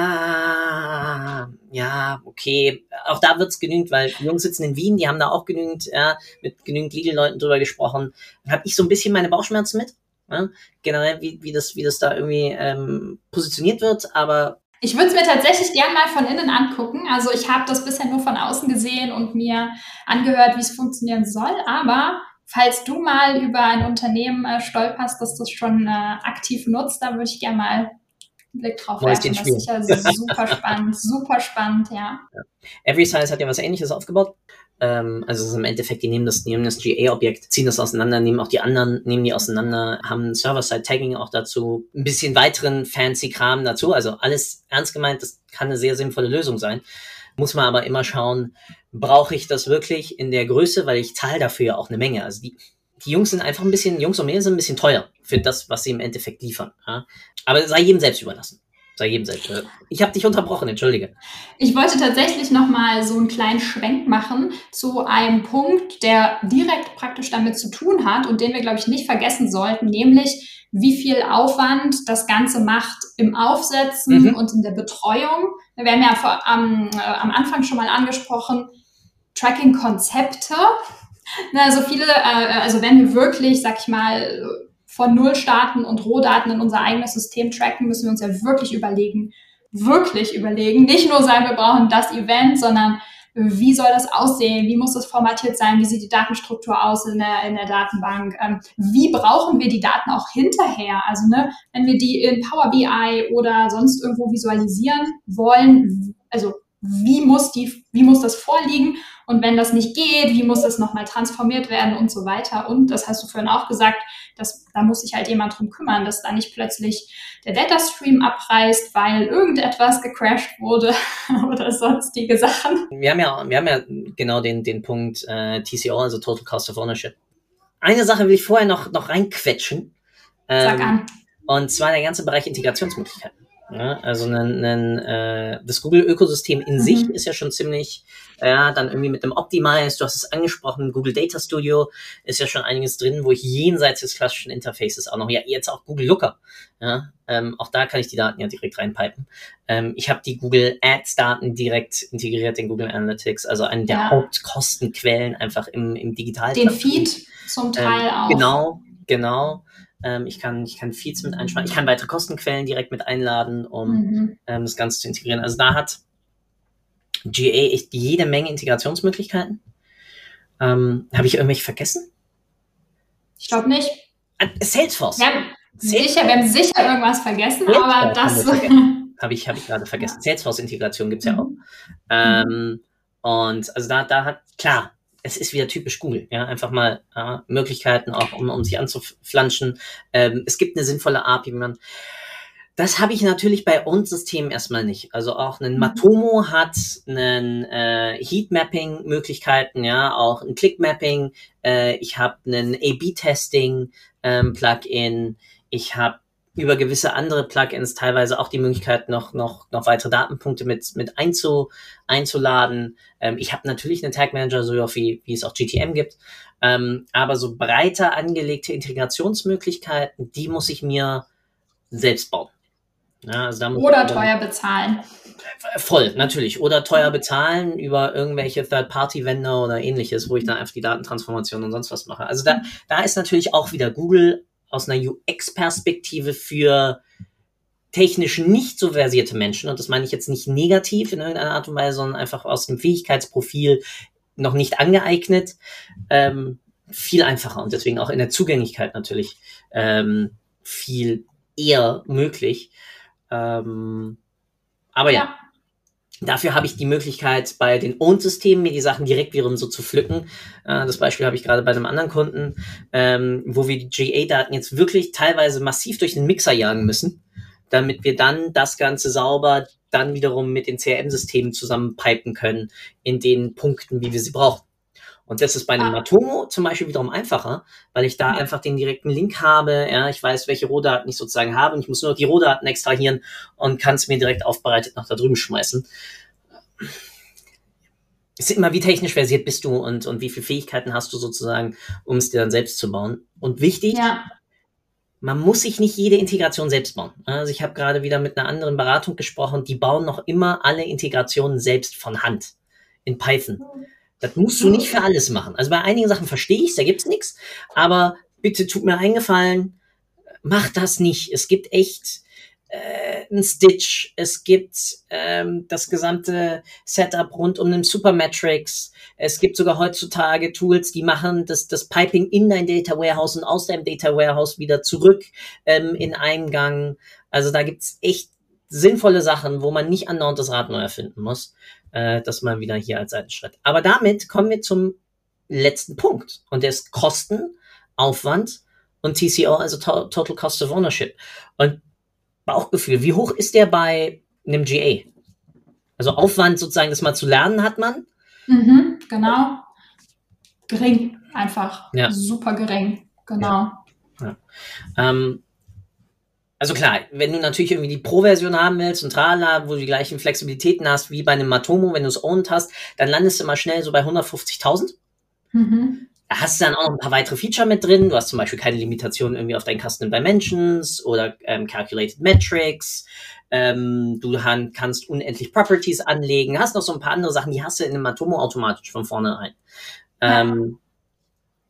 Ja, okay. Auch da wird's genügend, weil die Jungs sitzen in Wien, die haben da auch genügend, ja, mit genügend Legal-Leuten drüber gesprochen. Habe ich so ein bisschen meine Bauchschmerzen mit. Ja? Generell, wie, wie, das, wie das da irgendwie ähm, positioniert wird, aber ich würde es mir tatsächlich gern mal von innen angucken. Also ich habe das bisher nur von außen gesehen und mir angehört, wie es funktionieren soll. Aber falls du mal über ein Unternehmen äh, stolperst, das das schon äh, aktiv nutzt, da würde ich gerne mal Blick drauf werfen. Das ist sicher super spannend, super spannend, ja. ja. Every Size hat ja was ähnliches aufgebaut. Ähm, also es ist im Endeffekt, die nehmen das, nehmen das GA-Objekt, ziehen das auseinander, nehmen auch die anderen, nehmen die auseinander, haben Server-Side-Tagging auch dazu, ein bisschen weiteren fancy Kram dazu. Also alles ernst gemeint, das kann eine sehr sinnvolle Lösung sein. Muss man aber immer schauen, brauche ich das wirklich in der Größe, weil ich zahle dafür ja auch eine Menge. Also die, die Jungs sind einfach ein bisschen, Jungs und Mädels sind ein bisschen teuer für das, was sie im Endeffekt liefern. Ja? Aber sei jedem selbst überlassen. Sei jedem selbst. Überlassen. Ich habe dich unterbrochen, entschuldige. Ich wollte tatsächlich nochmal so einen kleinen Schwenk machen zu einem Punkt, der direkt praktisch damit zu tun hat und den wir, glaube ich, nicht vergessen sollten, nämlich wie viel Aufwand das Ganze macht im Aufsetzen mhm. und in der Betreuung. Wir haben ja vor, am, äh, am Anfang schon mal angesprochen, Tracking-Konzepte na, also viele, äh, also wenn wir wirklich, sag ich mal, von Null starten und Rohdaten in unser eigenes System tracken, müssen wir uns ja wirklich überlegen, wirklich überlegen, nicht nur sagen, wir brauchen das Event, sondern wie soll das aussehen, wie muss das formatiert sein, wie sieht die Datenstruktur aus in der, in der Datenbank, ähm, wie brauchen wir die Daten auch hinterher, also ne, wenn wir die in Power BI oder sonst irgendwo visualisieren wollen, also wie muss die, wie muss das vorliegen und wenn das nicht geht, wie muss das nochmal transformiert werden und so weiter. Und das hast du vorhin auch gesagt, dass, da muss sich halt jemand drum kümmern, dass da nicht plötzlich der Datastream abreißt, weil irgendetwas gecrashed wurde oder sonstige Sachen. Wir haben ja, wir haben ja genau den, den Punkt äh, TCO, also Total Cost of Ownership. Eine Sache will ich vorher noch, noch reinquetschen. Ähm, Sag an. Und zwar der ganze Bereich Integrationsmöglichkeiten. Ja, also ein, ein, äh, das Google-Ökosystem in mhm. sich ist ja schon ziemlich, ja, dann irgendwie mit dem Optimize, du hast es angesprochen, Google Data Studio ist ja schon einiges drin, wo ich jenseits des klassischen Interfaces auch noch, ja, jetzt auch Google Looker, ja, ähm, auch da kann ich die Daten ja direkt reinpipen. Ähm, ich habe die Google Ads Daten direkt integriert in Google Analytics, also eine der ja. Hauptkostenquellen einfach im, im Digital. Den Feed zum Teil ähm, auch. Genau, genau. Ähm, ich kann, ich kann Feeds mit einsparen. Ich kann weitere Kostenquellen direkt mit einladen, um mhm. ähm, das Ganze zu integrieren. Also da hat GA echt jede Menge Integrationsmöglichkeiten. Ähm, Habe ich irgendwelche vergessen? Ich glaube nicht. Ah, Salesforce. Wir haben, Salesforce. Sicher, wir haben sicher irgendwas vergessen, Salesforce aber das. Habe ich, hab ich gerade vergessen. Ja. Salesforce-Integration gibt's ja auch. Mhm. Und also da, da hat, klar, es ist wieder typisch Google, ja, einfach mal äh, Möglichkeiten auch, um, um sich anzuflanschen. Ähm, es gibt eine sinnvolle API, wie man das habe ich natürlich bei uns Systemen erstmal nicht. Also auch ein mhm. Matomo hat einen äh, Heatmapping Möglichkeiten, ja, auch ein Clickmapping. Äh, ich habe einen A/B-Testing ähm, Plugin. Ich habe über gewisse andere Plugins teilweise auch die Möglichkeit, noch, noch, noch weitere Datenpunkte mit, mit einzu, einzuladen. Ähm, ich habe natürlich einen Tag Manager, so wie, wie es auch GTM gibt. Ähm, aber so breiter angelegte Integrationsmöglichkeiten, die muss ich mir selbst bauen. Ja, also Oder teuer bezahlen. Voll, natürlich. Oder teuer bezahlen über irgendwelche Third-Party-Vendor oder ähnliches, wo ich dann einfach die Datentransformation und sonst was mache. Also da, da ist natürlich auch wieder Google aus einer UX-Perspektive für technisch nicht so versierte Menschen, und das meine ich jetzt nicht negativ in irgendeiner Art und Weise, sondern einfach aus dem Fähigkeitsprofil noch nicht angeeignet, ähm, viel einfacher und deswegen auch in der Zugänglichkeit natürlich ähm, viel eher möglich. Ähm, aber ja. ja. Dafür habe ich die Möglichkeit, bei den Own-Systemen mir die Sachen direkt wiederum so zu pflücken. Äh, das Beispiel habe ich gerade bei einem anderen Kunden, ähm, wo wir die GA-Daten jetzt wirklich teilweise massiv durch den Mixer jagen müssen, damit wir dann das Ganze sauber dann wiederum mit den CRM-Systemen zusammenpipen können in den Punkten, wie wir sie brauchen. Und das ist bei einem ah. Matomo zum Beispiel wiederum einfacher, weil ich da einfach den direkten Link habe. Ja, ich weiß, welche Rohdaten ich sozusagen habe und ich muss nur die Rohdaten extrahieren und kann es mir direkt aufbereitet nach da drüben schmeißen. Es ist immer, wie technisch versiert bist du und, und wie viele Fähigkeiten hast du sozusagen, um es dir dann selbst zu bauen. Und wichtig, ja. man muss sich nicht jede Integration selbst bauen. Also ich habe gerade wieder mit einer anderen Beratung gesprochen, die bauen noch immer alle Integrationen selbst von Hand in Python. Das musst du nicht für alles machen. Also bei einigen Sachen verstehe ich da gibt's nichts. Aber bitte tut mir eingefallen, mach das nicht. Es gibt echt äh, ein Stitch, es gibt ähm, das gesamte Setup rund um den Supermetrics. Es gibt sogar heutzutage Tools, die machen das, das Piping in dein Data Warehouse und aus deinem Data Warehouse wieder zurück ähm, in einen Gang. Also da gibt's echt sinnvolle Sachen, wo man nicht andauernd das Rad neu erfinden muss. Äh, das mal wieder hier als Seitenschritt. Aber damit kommen wir zum letzten Punkt. Und der ist Kosten, Aufwand und TCO, also to Total Cost of Ownership. Und Bauchgefühl, wie hoch ist der bei einem GA? Also Aufwand sozusagen, das mal zu lernen hat man? Mhm, genau. Gering, einfach. Ja. Super gering, genau. Ja. Ja. Ähm, also klar, wenn du natürlich irgendwie die Pro-Version haben willst und trala, wo du die gleichen Flexibilitäten hast wie bei einem Matomo, wenn du es owned hast, dann landest du mal schnell so bei 150.000. Mhm. Da hast du dann auch noch ein paar weitere Feature mit drin. Du hast zum Beispiel keine Limitation irgendwie auf deinen Custom Dimensions oder ähm, Calculated Metrics. Ähm, du kannst unendlich Properties anlegen. Hast noch so ein paar andere Sachen, die hast du in einem Matomo automatisch von vornherein. Ja. Ähm,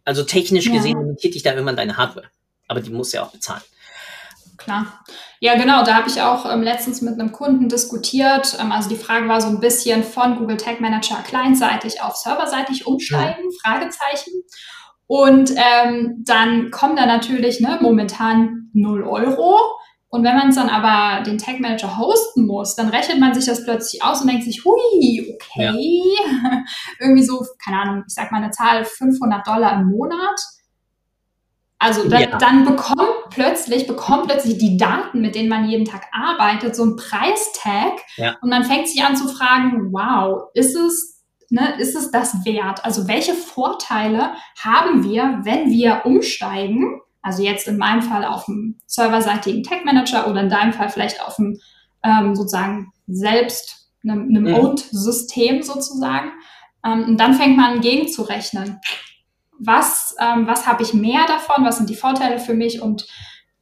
also technisch ja. gesehen limitiert dich da irgendwann deine Hardware. Aber die musst du ja auch bezahlen. Klar. Ja, genau. Da habe ich auch ähm, letztens mit einem Kunden diskutiert. Ähm, also die Frage war so ein bisschen von Google Tag Manager clientseitig auf serverseitig umsteigen, ja. Fragezeichen. Und ähm, dann kommen da natürlich ne, momentan 0 Euro. Und wenn man dann aber den Tag Manager hosten muss, dann rechnet man sich das plötzlich aus und denkt sich, hui, okay, ja. irgendwie so, keine Ahnung, ich sag mal eine Zahl, 500 Dollar im Monat also dann, ja. dann bekommt plötzlich, bekommt plötzlich die Daten, mit denen man jeden Tag arbeitet, so ein Preistag ja. und man fängt sich an zu fragen, wow, ist es, ne, ist es das wert? Also welche Vorteile haben wir, wenn wir umsteigen? Also jetzt in meinem Fall auf dem serverseitigen Tech Manager oder in deinem Fall vielleicht auf dem ähm, sozusagen selbst einem, einem mhm. Owned-System sozusagen. Ähm, und dann fängt man gegenzurechnen was, ähm, was habe ich mehr davon, was sind die Vorteile für mich und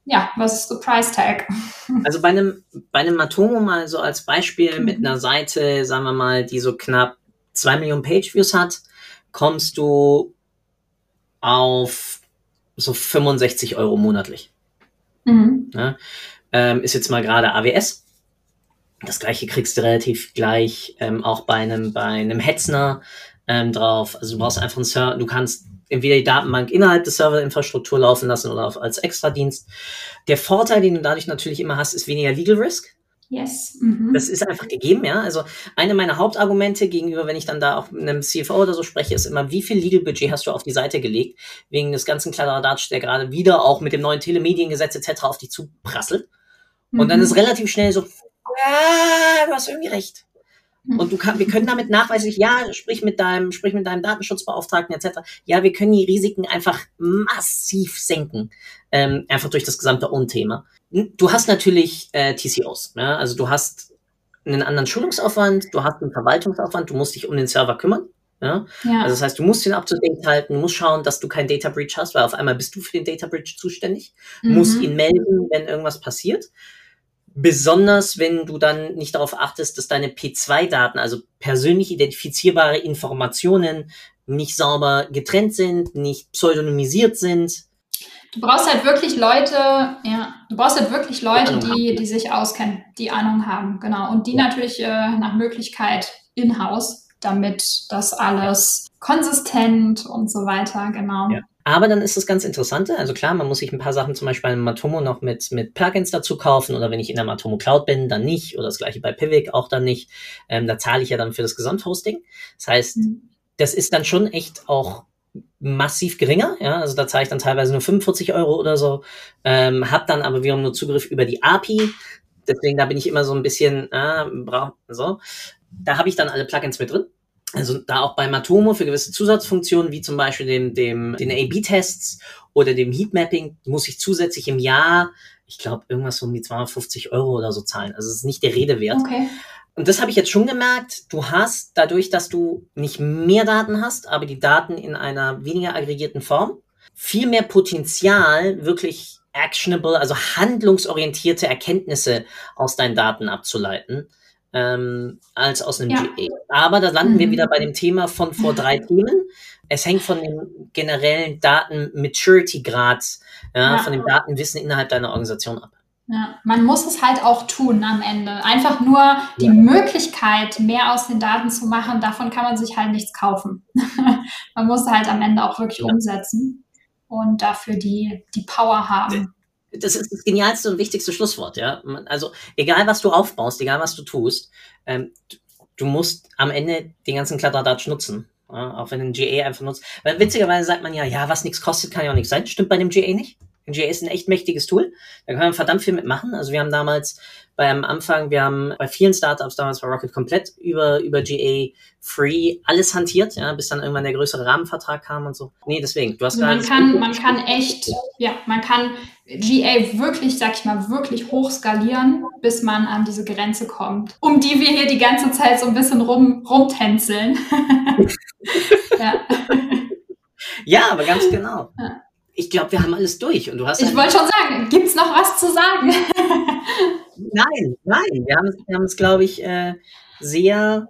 ja, was ist der Price Tag? Also bei einem, bei einem Matomo mal so als Beispiel mhm. mit einer Seite, sagen wir mal, die so knapp zwei Millionen Page-Views hat, kommst du auf so 65 Euro monatlich. Mhm. Ja, ähm, ist jetzt mal gerade AWS. Das gleiche kriegst du relativ gleich ähm, auch bei einem, bei einem Hetzner ähm, drauf. Also du brauchst einfach einen Server, du kannst entweder die Datenbank innerhalb der Serverinfrastruktur laufen lassen oder als Extradienst. Der Vorteil, den du dadurch natürlich immer hast, ist weniger Legal Risk. Yes. Mhm. Das ist einfach gegeben, ja. Also eine meiner Hauptargumente gegenüber, wenn ich dann da auch mit einem CFO oder so spreche, ist immer, wie viel Legal Budget hast du auf die Seite gelegt, wegen des ganzen Kladderadatsch, der gerade wieder auch mit dem neuen Telemediengesetz etc. auf dich zuprasselt. Mhm. Und dann mhm. ist relativ schnell so, ja, du hast irgendwie recht. Und du kann, wir können damit nachweislich, ja, sprich mit deinem, sprich mit deinem Datenschutzbeauftragten etc. Ja, wir können die Risiken einfach massiv senken, ähm, einfach durch das gesamte Own-Thema. Du hast natürlich äh, TCOs, ja? also du hast einen anderen Schulungsaufwand, du hast einen Verwaltungsaufwand, du musst dich um den Server kümmern. Ja? ja. Also das heißt, du musst to date halten, du musst schauen, dass du keinen Data Breach hast, weil auf einmal bist du für den Data Breach zuständig, mhm. musst ihn melden, wenn irgendwas passiert. Besonders wenn du dann nicht darauf achtest, dass deine P2-Daten, also persönlich identifizierbare Informationen, nicht sauber getrennt sind, nicht pseudonymisiert sind. Du brauchst halt wirklich Leute, ja, du brauchst halt wirklich Leute, die, die sich auskennen, die Ahnung haben, genau. Und die natürlich äh, nach Möglichkeit in-house, damit das alles konsistent und so weiter, genau. Ja. Aber dann ist das ganz Interessante. Also klar, man muss sich ein paar Sachen zum Beispiel in Matomo noch mit, mit Plugins dazu kaufen oder wenn ich in der Matomo Cloud bin, dann nicht. Oder das gleiche bei Pivik auch dann nicht. Ähm, da zahle ich ja dann für das Gesamthosting. Das heißt, mhm. das ist dann schon echt auch massiv geringer. Ja, also da zahle ich dann teilweise nur 45 Euro oder so. Ähm, hab dann aber wiederum nur Zugriff über die API. Deswegen da bin ich immer so ein bisschen, äh, brauch, so. Da habe ich dann alle Plugins mit drin. Also da auch bei Matomo für gewisse Zusatzfunktionen, wie zum Beispiel dem, dem, den A-B-Tests oder dem Heatmapping, muss ich zusätzlich im Jahr, ich glaube, irgendwas um die 250 Euro oder so zahlen. Also es ist nicht der Rede wert. Okay. Und das habe ich jetzt schon gemerkt. Du hast dadurch, dass du nicht mehr Daten hast, aber die Daten in einer weniger aggregierten Form, viel mehr Potenzial, wirklich actionable, also handlungsorientierte Erkenntnisse aus deinen Daten abzuleiten ähm, als aus einem Ja. GA. Aber da landen wir Mhm. wieder bei dem Thema von vor drei Themen. Es hängt von dem generellen Daten-Maturity-Grad, ja, Ja. von dem Datenwissen innerhalb deiner Organisation ab. Ja, man muss es halt auch tun am Ende. Einfach nur die Ja. Möglichkeit, mehr aus den Daten zu machen, davon kann man sich halt nichts kaufen. man muss halt am Ende auch wirklich Ja. umsetzen und dafür die, die Power haben. Das ist das genialste und wichtigste Schlusswort, ja. Also egal was du aufbaust, egal was du tust, ähm, du, musst am Ende den ganzen Kladderadatsch nutzen. Ja, auch wenn ein GA einfach nutzt. Weil witzigerweise sagt man ja, ja, was nichts kostet, kann ja auch nichts sein. Stimmt bei dem GA nicht. GA ist ein echt mächtiges Tool. Da kann man verdammt viel mitmachen. Also wir haben damals beim Anfang, wir haben bei vielen Startups damals bei Rocket komplett über, über GA Free alles hantiert, ja, bis dann irgendwann der größere Rahmenvertrag kam und so. Nee, deswegen, du hast man kann, man kann echt, ja, man kann GA wirklich, sag ich mal, wirklich hoch skalieren, bis man an diese Grenze kommt, um die wir hier die ganze Zeit so ein bisschen rum, rumtänzeln. ja. Ja, aber ganz genau. Ja. Ich glaube, wir haben alles durch. Und du hast Ich wollte schon sagen, gibt's noch was zu sagen? Nein, nein. Wir haben es, wir haben es glaube ich, äh, sehr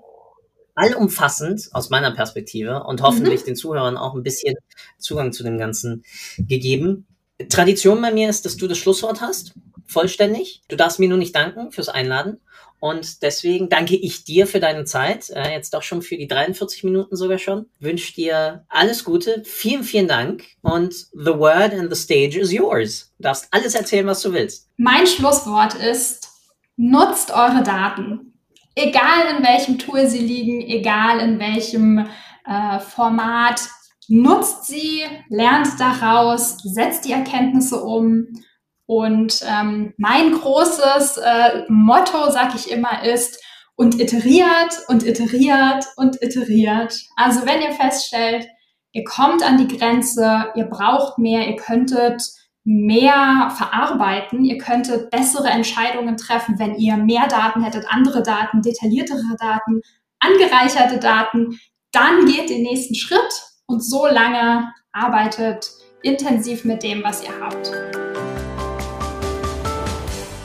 allumfassend aus meiner Perspektive und hoffentlich den Zuhörern auch ein bisschen Zugang zu dem Ganzen gegeben. Tradition bei mir ist, dass du das Schlusswort hast, vollständig. Du darfst mir nur nicht danken fürs Einladen. Und deswegen danke ich dir für deine Zeit, äh, jetzt doch schon für die 43 Minuten sogar schon. Wünsche dir alles Gute, vielen, vielen Dank und the word and the stage is yours. Du darfst alles erzählen, was du willst. Mein Schlusswort ist, nutzt eure Daten. Egal in welchem Tool sie liegen, egal in welchem äh, Format, nutzt sie, lernt daraus, setzt die Erkenntnisse um. Und ähm, mein großes äh, Motto, sag ich immer, ist, und iteriert und iteriert und iteriert. Also wenn ihr feststellt, ihr kommt an die Grenze, ihr braucht mehr, ihr könntet mehr verarbeiten, ihr könntet bessere Entscheidungen treffen, wenn ihr mehr Daten hättet, andere Daten, detailliertere Daten, angereicherte Daten, dann geht den nächsten Schritt und so lange arbeitet intensiv mit dem, was ihr habt.